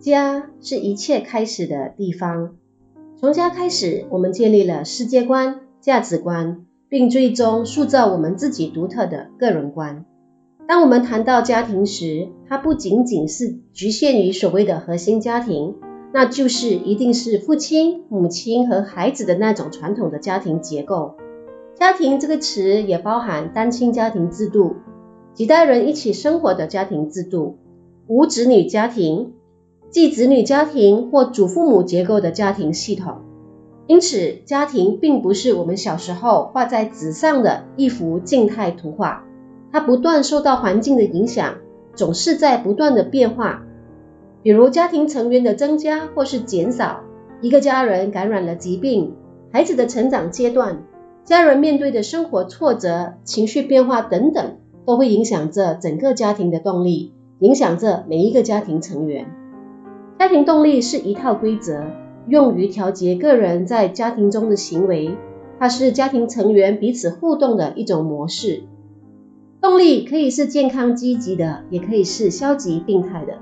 家是一切开始的地方。从家开始，我们建立了世界观、价值观，并最终塑造我们自己独特的个人观。当我们谈到家庭时，它不仅仅是局限于所谓的核心家庭，那就是一定是父亲、母亲和孩子的那种传统的家庭结构。家庭这个词也包含单亲家庭制度、几代人一起生活的家庭制度、无子女家庭。继子女家庭或祖父母结构的家庭系统，因此家庭并不是我们小时候画在纸上的一幅静态图画，它不断受到环境的影响，总是在不断的变化。比如家庭成员的增加或是减少，一个家人感染了疾病，孩子的成长阶段，家人面对的生活挫折、情绪变化等等，都会影响着整个家庭的动力，影响着每一个家庭成员。家庭动力是一套规则，用于调节个人在家庭中的行为。它是家庭成员彼此互动的一种模式。动力可以是健康积极的，也可以是消极病态的。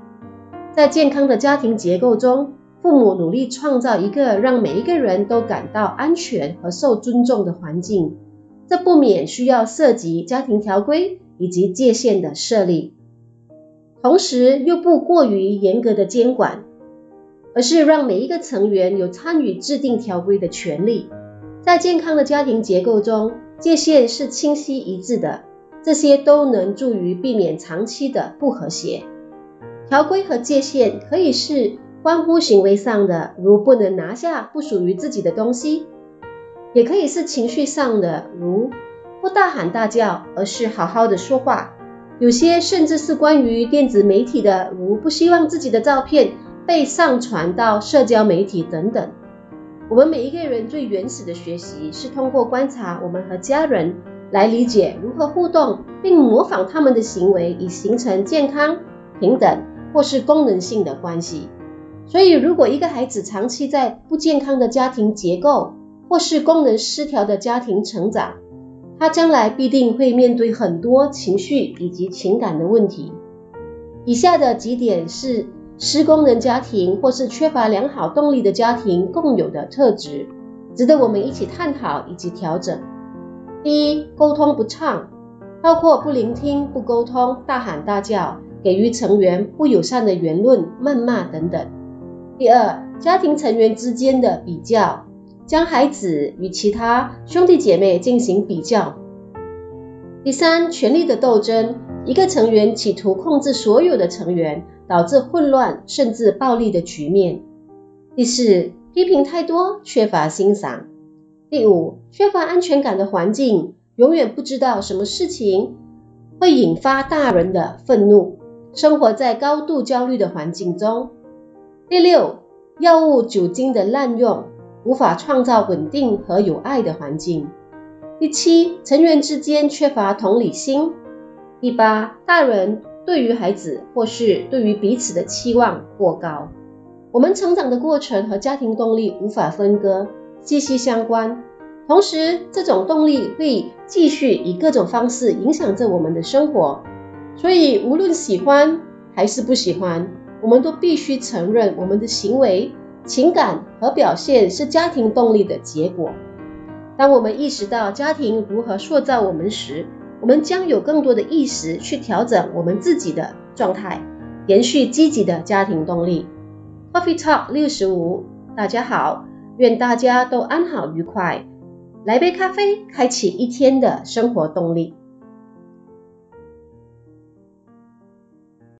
在健康的家庭结构中，父母努力创造一个让每一个人都感到安全和受尊重的环境，这不免需要涉及家庭条规以及界限的设立，同时又不过于严格的监管。而是让每一个成员有参与制定条规的权利。在健康的家庭结构中，界限是清晰一致的，这些都能助于避免长期的不和谐。条规和界限可以是关乎行为上的，如不能拿下不属于自己的东西；也可以是情绪上的，如不大喊大叫，而是好好的说话。有些甚至是关于电子媒体的，如不希望自己的照片被上传到社交媒体等等。我们每一个人最原始的学习是通过观察我们和家人来理解如何互动，并模仿他们的行为，以形成健康、平等或是功能性的关系。所以，如果一个孩子长期在不健康的家庭结构或是功能失调的家庭成长，他将来必定会面对很多情绪以及情感的问题。以下的几点是。失功能家庭或是缺乏良好动力的家庭共有的特质，值得我们一起探讨以及调整。第一，沟通不畅，包括不聆听、不沟通、大喊大叫、给予成员不友善的言论、谩骂等等。第二，家庭成员之间的比较，将孩子与其他兄弟姐妹进行比较。第三，权力的斗争，一个成员企图控制所有的成员。导致混乱甚至暴力的局面。第四，批评太多，缺乏欣赏。第五，缺乏安全感的环境，永远不知道什么事情会引发大人的愤怒，生活在高度焦虑的环境中。第六，药物酒精的滥用，无法创造稳定和有爱的环境。第七，成员之间缺乏同理心。第八，大人。对于孩子或是对于彼此的期望过高，我们成长的过程和家庭动力无法分割，息息相关。同时，这种动力会继续以各种方式影响着我们的生活。所以，无论喜欢还是不喜欢，我们都必须承认，我们的行为、情感和表现是家庭动力的结果。当我们意识到家庭如何塑造我们时，我们将有更多的意识去调整我们自己的状态，延续积极的家庭动力。Coffee Talk 六十五，大家好，愿大家都安好愉快。来杯咖啡，开启一天的生活动力。